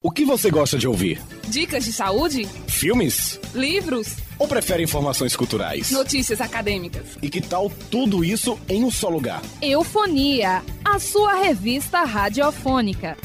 O que você gosta de ouvir? Dicas de saúde? Filmes? Livros? Ou prefere informações culturais? Notícias acadêmicas? E que tal tudo isso em um só lugar? Eufonia, a sua revista radiofônica.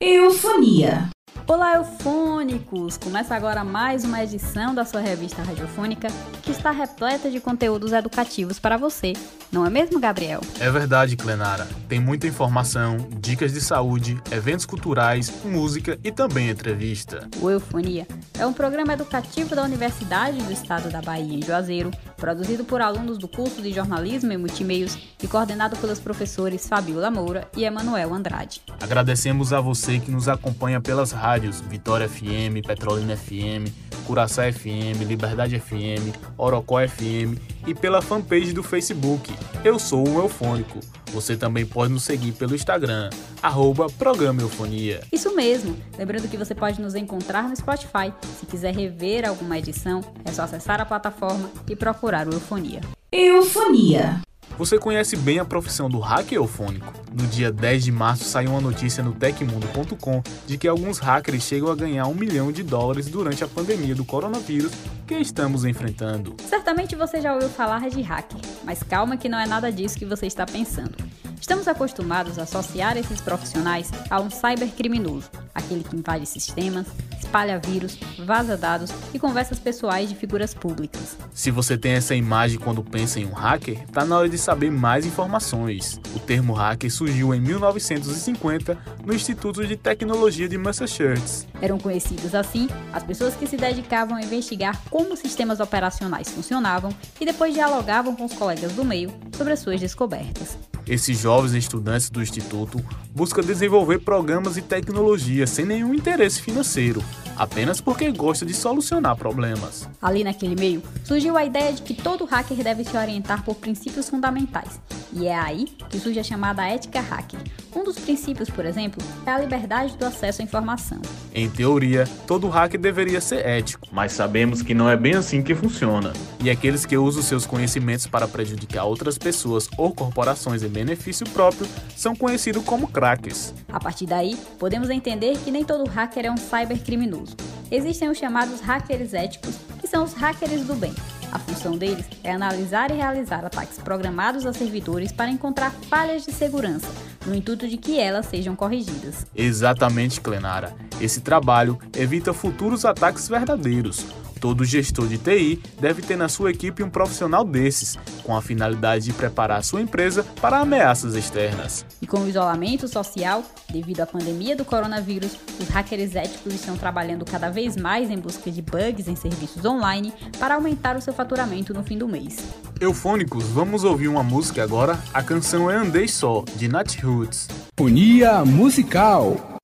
Eufonia. Olá, eufônicos! Começa agora mais uma edição da sua revista radiofônica que está repleta de conteúdos educativos para você. Não é mesmo, Gabriel? É verdade, Clenara. Tem muita informação, dicas de saúde, eventos culturais, música e também entrevista. O Eufonia é um programa educativo da Universidade do Estado da Bahia, em Juazeiro, produzido por alunos do curso de jornalismo e multimeios e coordenado pelos professores Fabiola Moura e Emanuel Andrade. Agradecemos a você que nos acompanha pelas rádios Vitória FM, Petrolina FM, Curaçá FM, Liberdade FM, Orocó FM e pela fanpage do Facebook. Eu sou o Eufônico. Você também pode nos seguir pelo Instagram, arroba Programa Eufonia. Isso mesmo! Lembrando que você pode nos encontrar no Spotify. Se quiser rever alguma edição, é só acessar a plataforma e procurar o Eufonia. Eufonia. Você conhece bem a profissão do hacker eufônico? No dia 10 de março saiu uma notícia no tecmundo.com de que alguns hackers chegam a ganhar um milhão de dólares durante a pandemia do coronavírus que estamos enfrentando. Certamente você já ouviu falar de hacker, mas calma que não é nada disso que você está pensando. Estamos acostumados a associar esses profissionais a um cybercriminoso, aquele que invade sistemas, espalha vírus, vaza dados e conversas pessoais de figuras públicas. Se você tem essa imagem quando pensa em um hacker, tá na hora de saber mais informações. O termo hacker surgiu em 1950 no Instituto de Tecnologia de Massachusetts. Eram conhecidos assim as pessoas que se dedicavam a investigar como sistemas operacionais funcionavam e depois dialogavam com os colegas do meio sobre as suas descobertas. Esses jovens estudantes do Instituto buscam desenvolver programas e tecnologias sem nenhum interesse financeiro, apenas porque gosta de solucionar problemas. Ali naquele meio, surgiu a ideia de que todo hacker deve se orientar por princípios fundamentais, e é aí que surge a chamada ética hacker. Um dos princípios, por exemplo, é a liberdade do acesso à informação. Em teoria, todo hacker deveria ser ético, mas sabemos que não é bem assim que funciona. E aqueles que usam seus conhecimentos para prejudicar outras pessoas ou corporações em benefício próprio são conhecidos como crackers. A partir daí, podemos entender que nem todo hacker é um cybercriminoso. Existem os chamados hackers éticos, que são os hackers do bem. A função deles é analisar e realizar ataques programados a servidores para encontrar falhas de segurança, no intuito de que elas sejam corrigidas. Exatamente, Clenara. Esse trabalho evita futuros ataques verdadeiros. Todo gestor de TI deve ter na sua equipe um profissional desses, com a finalidade de preparar sua empresa para ameaças externas. E com o isolamento social, devido à pandemia do coronavírus, os hackers éticos estão trabalhando cada vez mais em busca de bugs em serviços online para aumentar o seu faturamento no fim do mês. Eufônicos, vamos ouvir uma música agora. A canção é Andei Só, de Nat Roots. Unia Musical.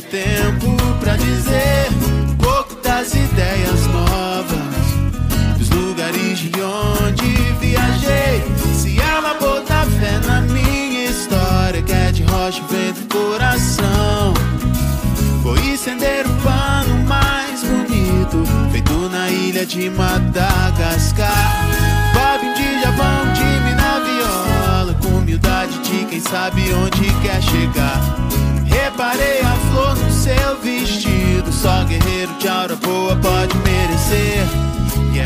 something guerreiro de aura boa pode merecer. E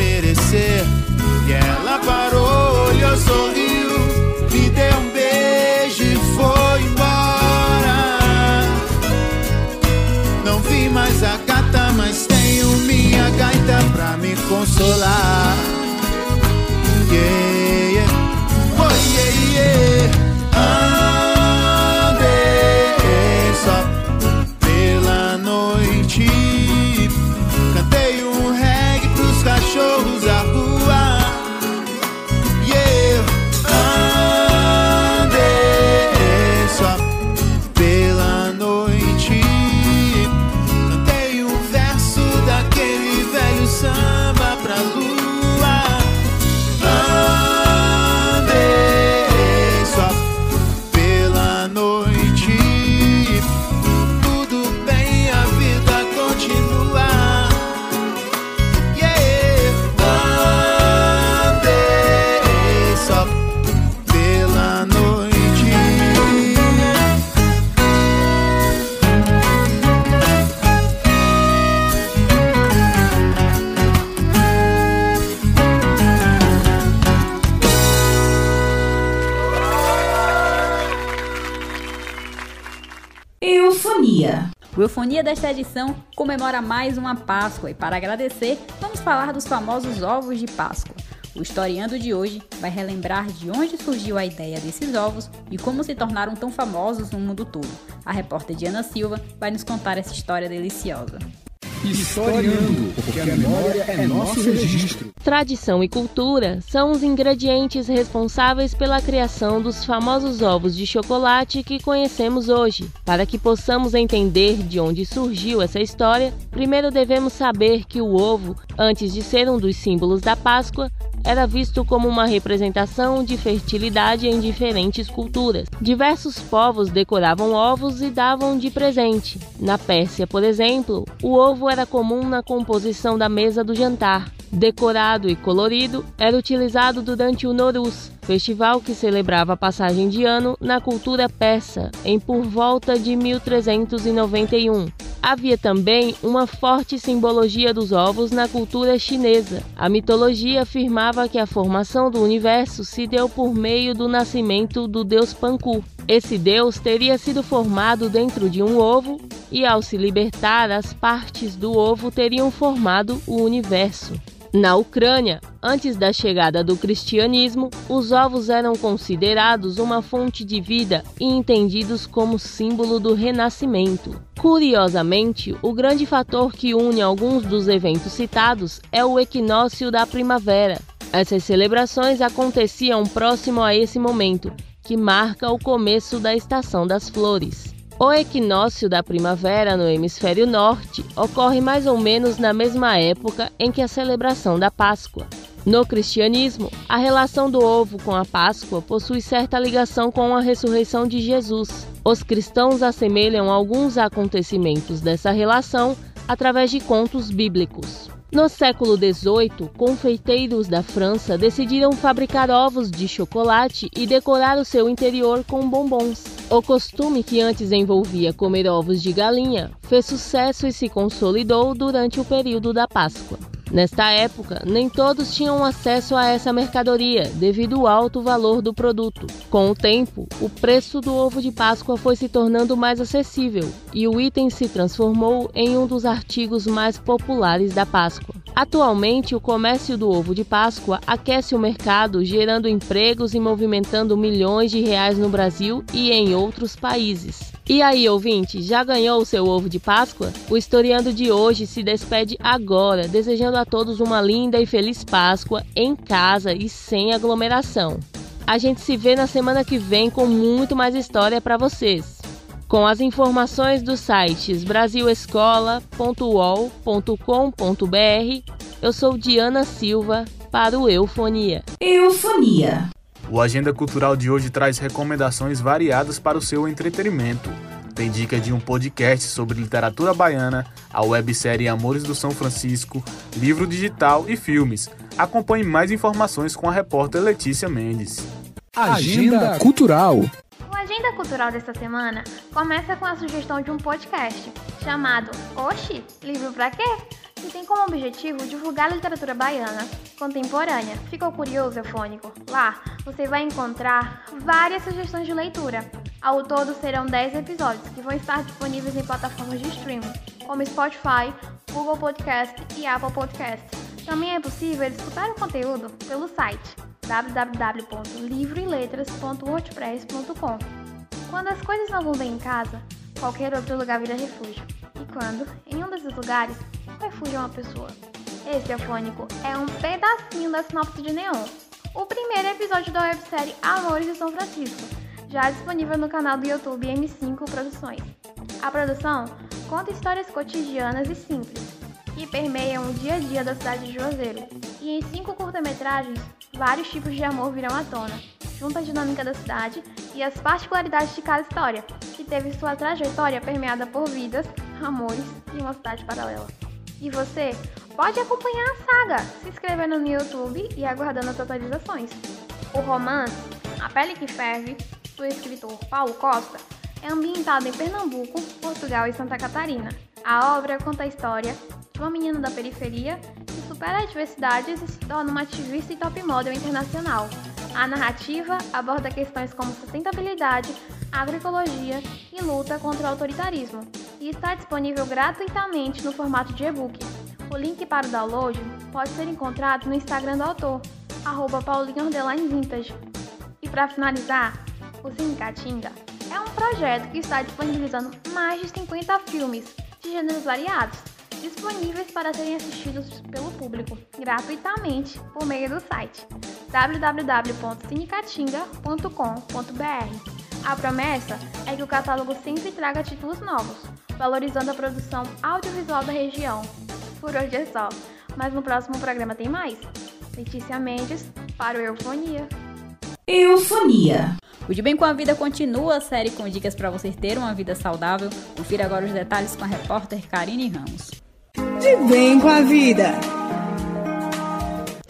merecer. E ela parou, olhou, sorriu, me deu um beijo e foi embora. Não vi mais a gata, mas tenho minha gaita pra me consolar. Yeah, yeah. Oh, yeah, yeah. Eufonia desta edição comemora mais uma Páscoa e para agradecer, vamos falar dos famosos ovos de Páscoa. O historiando de hoje vai relembrar de onde surgiu a ideia desses ovos e como se tornaram tão famosos no mundo todo. A repórter Diana Silva vai nos contar essa história deliciosa. Historiando, porque a memória é nosso registro. Tradição e cultura são os ingredientes responsáveis pela criação dos famosos ovos de chocolate que conhecemos hoje. Para que possamos entender de onde surgiu essa história, primeiro devemos saber que o ovo, antes de ser um dos símbolos da Páscoa, era visto como uma representação de fertilidade em diferentes culturas. Diversos povos decoravam ovos e davam de presente. Na Pérsia, por exemplo, o ovo era comum na composição da mesa do jantar. Decorado e colorido, era utilizado durante o Noruz, festival que celebrava a passagem de ano na cultura persa, em por volta de 1391. Havia também uma forte simbologia dos ovos na cultura chinesa. A mitologia afirmava que a formação do universo se deu por meio do nascimento do deus Panku. Esse deus teria sido formado dentro de um ovo e, ao se libertar, as partes do ovo teriam formado o universo. Na Ucrânia, antes da chegada do cristianismo, os ovos eram considerados uma fonte de vida e entendidos como símbolo do renascimento. Curiosamente, o grande fator que une alguns dos eventos citados é o equinócio da primavera. Essas celebrações aconteciam próximo a esse momento, que marca o começo da estação das flores. O equinócio da primavera no hemisfério norte ocorre mais ou menos na mesma época em que a celebração da Páscoa. No cristianismo, a relação do ovo com a Páscoa possui certa ligação com a ressurreição de Jesus. Os cristãos assemelham alguns acontecimentos dessa relação através de contos bíblicos. No século XVIII, confeiteiros da França decidiram fabricar ovos de chocolate e decorar o seu interior com bombons. O costume que antes envolvia comer ovos de galinha fez sucesso e se consolidou durante o período da Páscoa. Nesta época, nem todos tinham acesso a essa mercadoria devido ao alto valor do produto. Com o tempo, o preço do ovo de Páscoa foi se tornando mais acessível e o item se transformou em um dos artigos mais populares da Páscoa. Atualmente, o comércio do ovo de Páscoa aquece o mercado, gerando empregos e movimentando milhões de reais no Brasil e em outros países. E aí, ouvinte, já ganhou o seu ovo de Páscoa? O historiando de hoje se despede agora, desejando a todos uma linda e feliz Páscoa em casa e sem aglomeração. A gente se vê na semana que vem com muito mais história para vocês. Com as informações dos sites brasilescola.uol.com.br, eu sou Diana Silva para o Eufonia. Eufonia. O Agenda Cultural de hoje traz recomendações variadas para o seu entretenimento. Tem dica de um podcast sobre literatura baiana, a websérie Amores do São Francisco, livro digital e filmes. Acompanhe mais informações com a repórter Letícia Mendes. Agenda Cultural. O Agenda Cultural desta semana começa com a sugestão de um podcast chamado Oxi, livro pra quê? Tem como objetivo divulgar a literatura baiana contemporânea. Ficou curioso, Eufônico? Lá você vai encontrar várias sugestões de leitura. Ao todo serão 10 episódios que vão estar disponíveis em plataformas de streaming, como Spotify, Google Podcast e Apple Podcast. Também é possível escutar o conteúdo pelo site www.livroeletras.wordpress.com. Quando as coisas não vão bem em casa, qualquer outro lugar vira refúgio. E quando, em um desses lugares, refúgio é uma pessoa. Esse afônico é um pedacinho da sinopse de Neon, o primeiro episódio da websérie Amores de São Francisco, já disponível no canal do YouTube M5 Produções. A produção conta histórias cotidianas e simples, que permeiam o dia a dia da cidade de Juazeiro, e em cinco curta-metragens, vários tipos de amor virão à tona, junto à dinâmica da cidade e as particularidades de cada história, que teve sua trajetória permeada por vidas, amores e uma cidade paralela. E você pode acompanhar a saga se inscrevendo no YouTube e aguardando as atualizações. O romance A Pele que Ferve, do escritor Paulo Costa, é ambientado em Pernambuco, Portugal e Santa Catarina. A obra conta a história de uma menina da periferia que supera adversidades e se torna uma ativista e top model internacional. A narrativa aborda questões como sustentabilidade, agroecologia e luta contra o autoritarismo, e está disponível gratuitamente no formato de e-book. O link para o download pode ser encontrado no Instagram do autor, arroba Vintage. E para finalizar, o Cine Catinga é um projeto que está disponibilizando mais de 50 filmes de gêneros variados, disponíveis para serem assistidos pelo público gratuitamente por meio do site www.cinecatinga.com.br. A promessa é que o catálogo sempre traga títulos novos, valorizando a produção audiovisual da região. Por hoje é só, mas no próximo programa tem mais. Letícia Mendes, para o Eufonia. Eufonia. O De Bem com a Vida continua a série com dicas para você ter uma vida saudável. Confira agora os detalhes com a repórter Karine Ramos. De Bem com a Vida.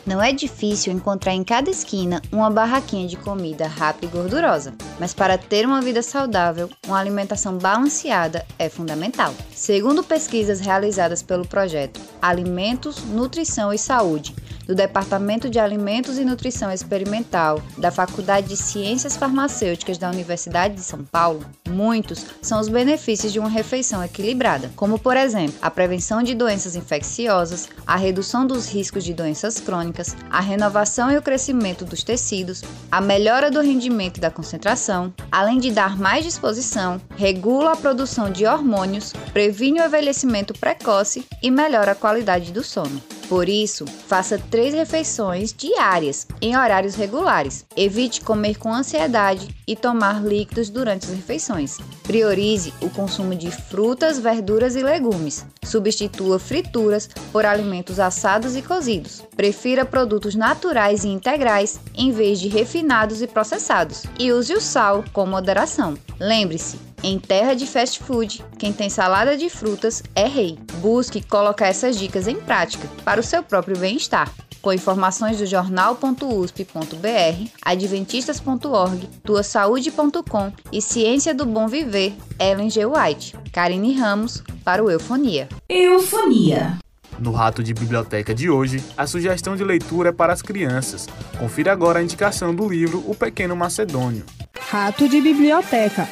Não é difícil encontrar em cada esquina uma barraquinha de comida rápida e gordurosa, mas para ter uma vida saudável, uma alimentação balanceada é fundamental. Segundo pesquisas realizadas pelo projeto Alimentos, Nutrição e Saúde, do Departamento de Alimentos e Nutrição Experimental da Faculdade de Ciências Farmacêuticas da Universidade de São Paulo, muitos são os benefícios de uma refeição equilibrada, como por exemplo, a prevenção de doenças infecciosas, a redução dos riscos de doenças crônicas, a renovação e o crescimento dos tecidos, a melhora do rendimento e da concentração, além de dar mais disposição, regula a produção de hormônios, previne o envelhecimento precoce e melhora a qualidade do sono. Por isso, faça três refeições diárias, em horários regulares. Evite comer com ansiedade e tomar líquidos durante as refeições. Priorize o consumo de frutas, verduras e legumes. Substitua frituras por alimentos assados e cozidos. Prefira produtos naturais e integrais em vez de refinados e processados. E use o sal com moderação. Lembre-se, em terra de fast food, quem tem salada de frutas é rei. Busque colocar essas dicas em prática para o seu próprio bem-estar. Com informações do jornal.usp.br, adventistas.org, tuasaude.com e Ciência do Bom Viver, Ellen G. White. Karine Ramos, para o Eufonia. Eufonia. No Rato de Biblioteca de hoje, a sugestão de leitura é para as crianças. Confira agora a indicação do livro O Pequeno Macedônio. Rato de Biblioteca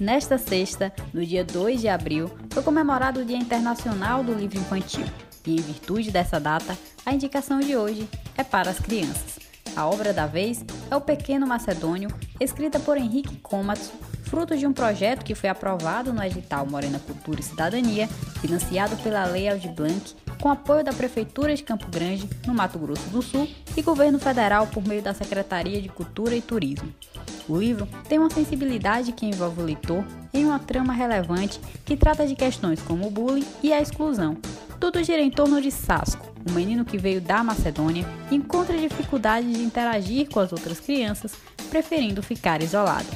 Nesta sexta, no dia 2 de abril, foi comemorado o Dia Internacional do Livro Infantil. E em virtude dessa data, a indicação de hoje é para as crianças. A obra da vez é O Pequeno Macedônio, escrita por Henrique Komatsu, fruto de um projeto que foi aprovado no edital Morena Cultura e Cidadania, financiado pela Lei Aldir Blanc, com apoio da Prefeitura de Campo Grande, no Mato Grosso do Sul, e governo federal por meio da Secretaria de Cultura e Turismo. O livro tem uma sensibilidade que envolve o leitor em uma trama relevante que trata de questões como o bullying e a exclusão. Tudo gira em torno de Sasco, um menino que veio da Macedônia, encontra dificuldade de interagir com as outras crianças, preferindo ficar isolado.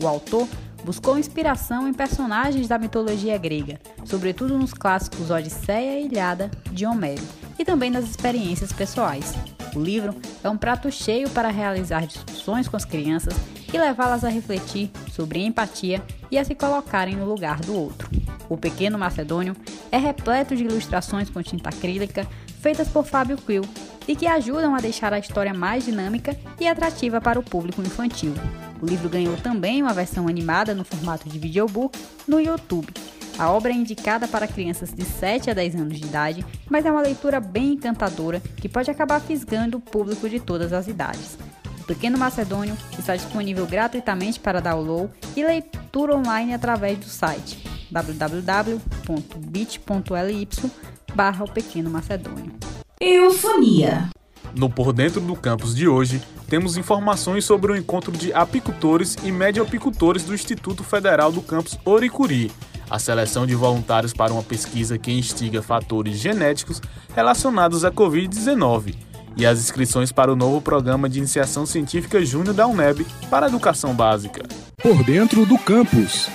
O autor buscou inspiração em personagens da mitologia grega, sobretudo nos clássicos Odisseia e Ilhada de Homero, e também nas experiências pessoais. O livro é um prato cheio para realizar discussões com as crianças e levá-las a refletir sobre empatia e a se colocarem no lugar do outro. O Pequeno Macedônio é repleto de ilustrações com tinta acrílica feitas por Fábio Quill e que ajudam a deixar a história mais dinâmica e atrativa para o público infantil. O livro ganhou também uma versão animada no formato de videobook no YouTube. A obra é indicada para crianças de 7 a 10 anos de idade, mas é uma leitura bem encantadora que pode acabar fisgando o público de todas as idades. O Pequeno Macedônio está disponível gratuitamente para download e leitura online através do site www.bit.ly barra o Pequeno Macedônio. Eufonia. No Por Dentro do Campus de hoje, temos informações sobre o encontro de apicultores e médio-apicultores do Instituto Federal do Campus Oricuri, a seleção de voluntários para uma pesquisa que instiga fatores genéticos relacionados à Covid-19 e as inscrições para o novo programa de iniciação científica júnior da UNEB para educação básica. Por Dentro do Campus.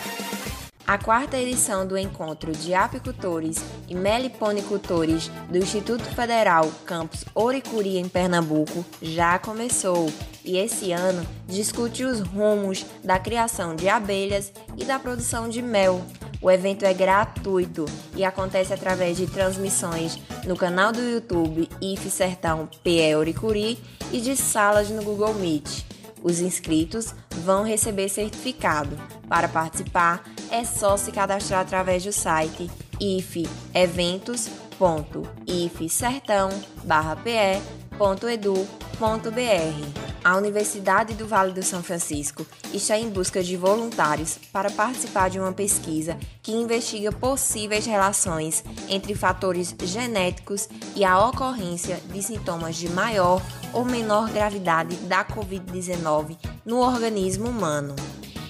A quarta edição do encontro de apicultores e meliponicultores do Instituto Federal Campus Oricuri em Pernambuco já começou e esse ano discute os rumos da criação de abelhas e da produção de mel. O evento é gratuito e acontece através de transmissões no canal do YouTube IF Sertão PE Oricuri e de salas no Google Meet. Os inscritos vão receber certificado. Para participar, é só se cadastrar através do site ifeventos.ifsertão.pe.edu.br. A Universidade do Vale do São Francisco está em busca de voluntários para participar de uma pesquisa que investiga possíveis relações entre fatores genéticos e a ocorrência de sintomas de maior ou menor gravidade da Covid-19 no organismo humano.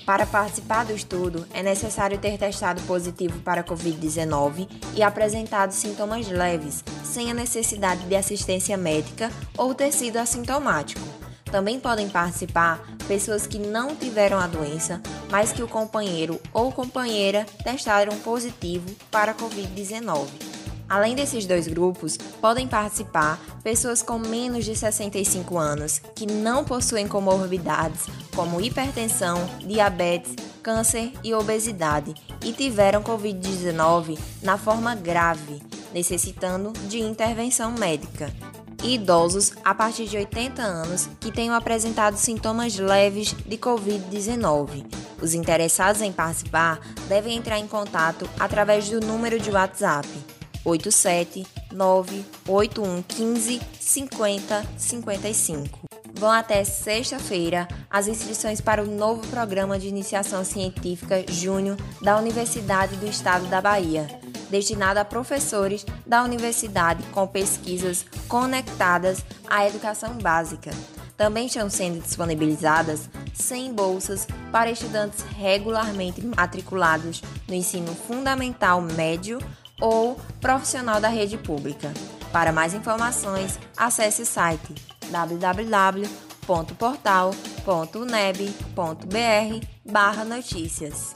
Para participar do estudo, é necessário ter testado positivo para a Covid-19 e apresentado sintomas leves, sem a necessidade de assistência médica ou ter sido assintomático. Também podem participar pessoas que não tiveram a doença, mas que o companheiro ou companheira testaram positivo para a Covid-19. Além desses dois grupos, podem participar pessoas com menos de 65 anos que não possuem comorbidades como hipertensão, diabetes, câncer e obesidade e tiveram Covid-19 na forma grave, necessitando de intervenção médica e idosos a partir de 80 anos que tenham apresentado sintomas leves de Covid-19. Os interessados em participar devem entrar em contato através do número de WhatsApp 8798115 5055. Vão até sexta-feira as inscrições para o novo programa de iniciação científica Júnior da Universidade do Estado da Bahia destinado a professores da universidade com pesquisas conectadas à educação básica. Também estão sendo disponibilizadas 100 bolsas para estudantes regularmente matriculados no ensino fundamental médio ou profissional da rede pública. Para mais informações, acesse o site www.portal.uneb.br/notícias.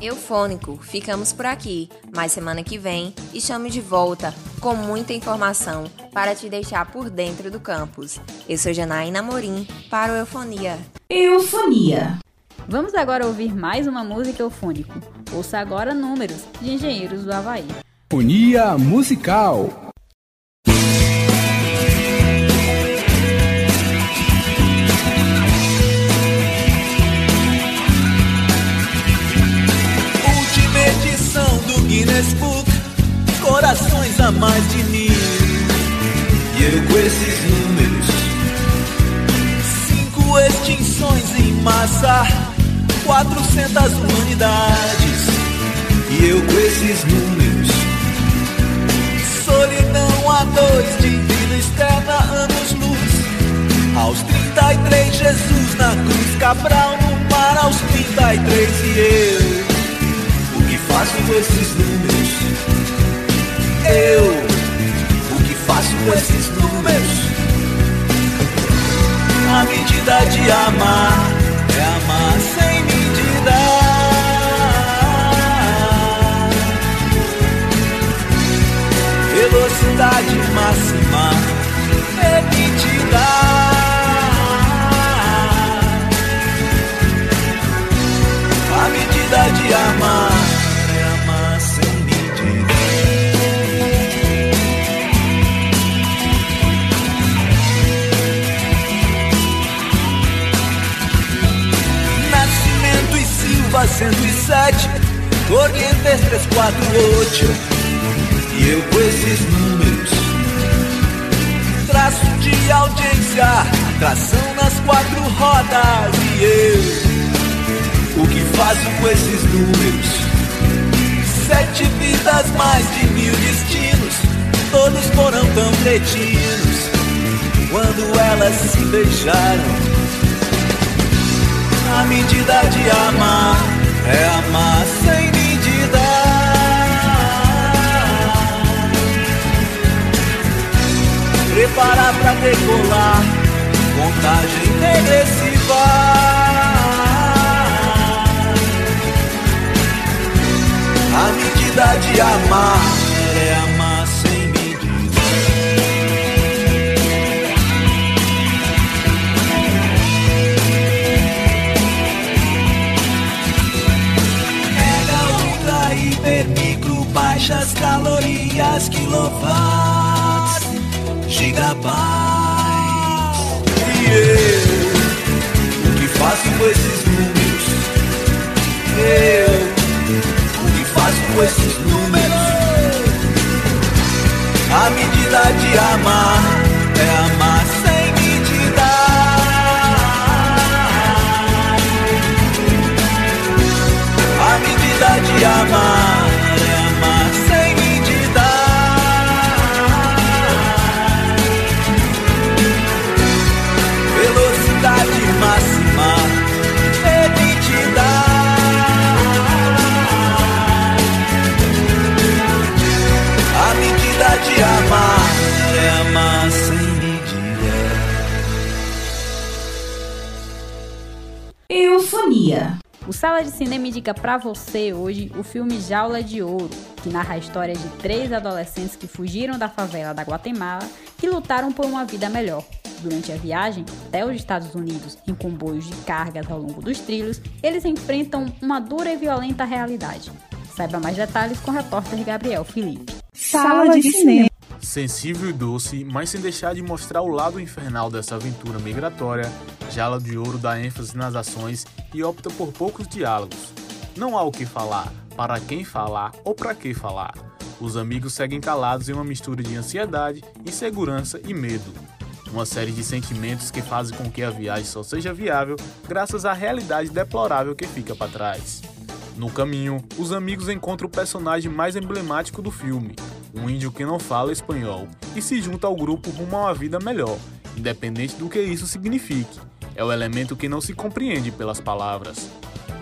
Eufônico, ficamos por aqui, mas semana que vem estamos de volta com muita informação para te deixar por dentro do campus. Eu sou Janaína Morim para o Eufonia. Eufonia. Vamos agora ouvir mais uma música eufônico. Ouça agora Números, de Engenheiros do Havaí. Eufonia musical. Guinness Book, corações a mais de mil. E eu com esses números, cinco extinções em massa, quatrocentas humanidades. E eu com esses números, solidão a dois de vida externa, anos luz. Aos 33, Jesus na cruz, Cabral no mar, aos 33 e eu faço com esses números? Eu, o que faço com esses números? A medida de amar Velocidade máxima permitida. A medida de amar é amar sem medida. Nascimento e Silva 107, Corrientes 348. Eu com esses números, traço de audiência, tração nas quatro rodas. E eu, o que faço com esses números? Sete vidas, mais de mil destinos, todos foram tão cretinos quando elas se beijaram. A medida de amar é amar sem medida. Preparar pra decolar, contagem regressiva. A medida de amar Sala de Cinema indica pra você hoje o filme Jaula de Ouro, que narra a história de três adolescentes que fugiram da favela da Guatemala e lutaram por uma vida melhor. Durante a viagem até os Estados Unidos, em comboios de cargas ao longo dos trilhos, eles enfrentam uma dura e violenta realidade. Saiba mais detalhes com o repórter Gabriel Felipe. Sala de cinema. Sensível e doce, mas sem deixar de mostrar o lado infernal dessa aventura migratória, Jala de Ouro dá ênfase nas ações e opta por poucos diálogos. Não há o que falar, para quem falar ou para que falar. Os amigos seguem calados em uma mistura de ansiedade, insegurança e medo. Uma série de sentimentos que fazem com que a viagem só seja viável graças à realidade deplorável que fica para trás. No caminho, os amigos encontram o personagem mais emblemático do filme, um índio que não fala espanhol, e se junta ao grupo rumo a uma vida melhor, independente do que isso signifique. É o elemento que não se compreende pelas palavras.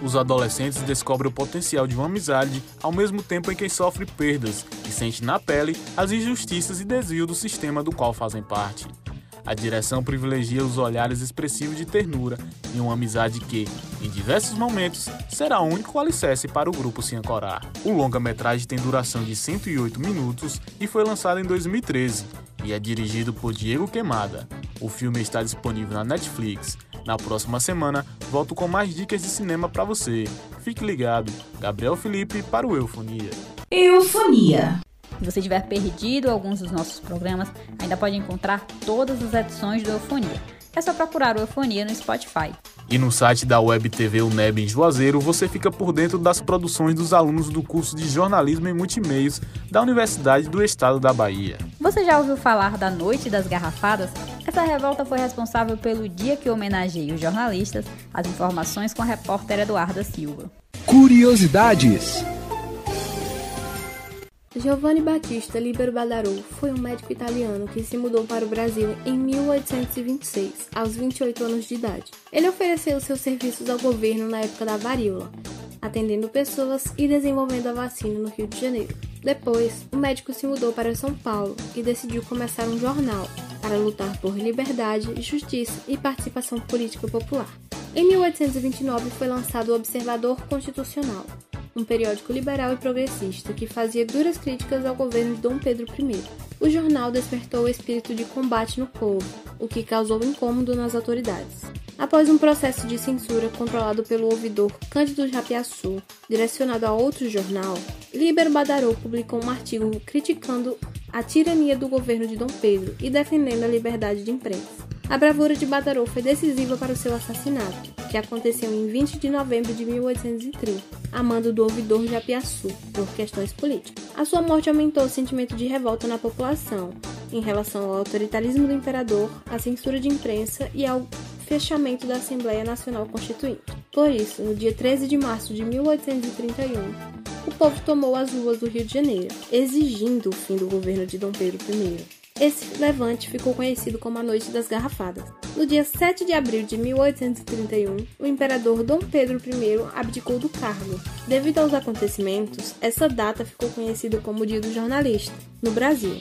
Os adolescentes descobrem o potencial de uma amizade ao mesmo tempo em que sofre perdas e sente na pele as injustiças e desvios do sistema do qual fazem parte. A direção privilegia os olhares expressivos de ternura e uma amizade que, em diversos momentos, será o único alicerce para o grupo se ancorar. O longa-metragem tem duração de 108 minutos e foi lançado em 2013 e é dirigido por Diego Queimada. O filme está disponível na Netflix. Na próxima semana, volto com mais dicas de cinema para você. Fique ligado. Gabriel Felipe para o Eufonia. Eufonia. Se você tiver perdido alguns dos nossos programas, ainda pode encontrar todas as edições do Eufonia. É só procurar o Eufonia no Spotify. E no site da Web TV UNEB em Juazeiro, você fica por dentro das produções dos alunos do curso de Jornalismo e Multimeios da Universidade do Estado da Bahia. Você já ouviu falar da Noite das Garrafadas? Essa revolta foi responsável pelo dia que homenageia os jornalistas. As informações com a repórter Eduarda Silva. Curiosidades. Giovanni Battista Libero Badarou foi um médico italiano que se mudou para o Brasil em 1826, aos 28 anos de idade. Ele ofereceu seus serviços ao governo na época da varíola, atendendo pessoas e desenvolvendo a vacina no Rio de Janeiro. Depois, o médico se mudou para São Paulo e decidiu começar um jornal para lutar por liberdade, justiça e participação política popular. Em 1829 foi lançado o Observador Constitucional, um periódico liberal e progressista que fazia duras críticas ao governo de Dom Pedro I. O jornal despertou o espírito de combate no povo, o que causou incômodo nas autoridades. Após um processo de censura controlado pelo ouvidor Cândido Japiaçu, direcionado a outro jornal, Liber Badarou publicou um artigo criticando a tirania do governo de Dom Pedro e defendendo a liberdade de imprensa. A bravura de Badarou foi decisiva para o seu assassinato, que aconteceu em 20 de novembro de 1830, a mando do ouvidor Japiaçu, por questões políticas. A sua morte aumentou o sentimento de revolta na população em relação ao autoritarismo do imperador, à censura de imprensa e ao fechamento da Assembleia Nacional Constituinte. Por isso, no dia 13 de março de 1831, o povo tomou as ruas do Rio de Janeiro, exigindo o fim do governo de Dom Pedro I. Esse levante ficou conhecido como a Noite das Garrafadas. No dia 7 de abril de 1831, o imperador Dom Pedro I abdicou do cargo. Devido aos acontecimentos, essa data ficou conhecida como o Dia do Jornalista, no Brasil.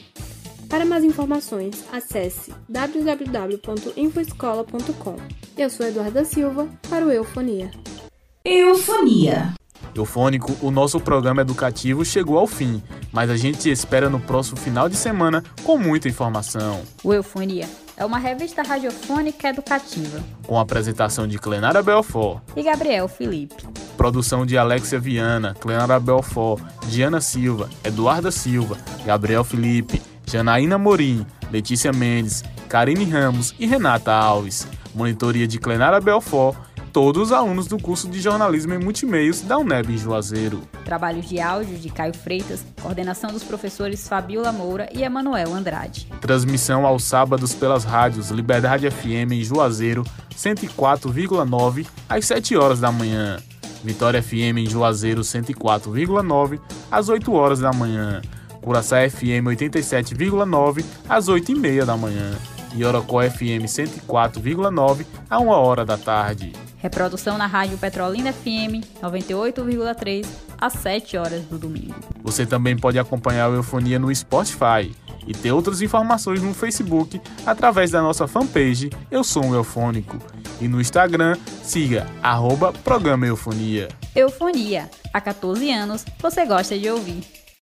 Para mais informações, acesse www.infoescola.com. Eu sou Eduarda Silva, para o Eufonia. Eufonia. Eufônico, o nosso programa educativo chegou ao fim, mas a gente te espera no próximo final de semana com muita informação. O Eufonia é uma revista radiofônica educativa. Com a apresentação de Clenara Belfort e Gabriel Felipe. Produção de Alexia Viana, Clenara Belfort, Diana Silva, Eduarda Silva, Gabriel Felipe, Janaína Morim, Letícia Mendes, Karine Ramos e Renata Alves. Monitoria de Clenara Belfort todos os alunos do curso de jornalismo em multimeios da UNEB em Juazeiro. Trabalhos de áudio de Caio Freitas, coordenação dos professores Fabiola Moura e Emanuel Andrade. Transmissão aos sábados pelas rádios Liberdade FM em Juazeiro, 104,9 às 7 horas da manhã. Vitória FM em Juazeiro, 104,9 às 8 horas da manhã. Curaçá FM 87,9 às 8 e meia da manhã. E Orocó FM 104,9 a 1 hora da tarde. Reprodução na Rádio Petrolina FM 98,3 às 7 horas do domingo. Você também pode acompanhar o Eufonia no Spotify e ter outras informações no Facebook através da nossa fanpage Eu Sou um Eufônico. E no Instagram, siga arroba Programa Eufonia. Eufonia. Há 14 anos, você gosta de ouvir.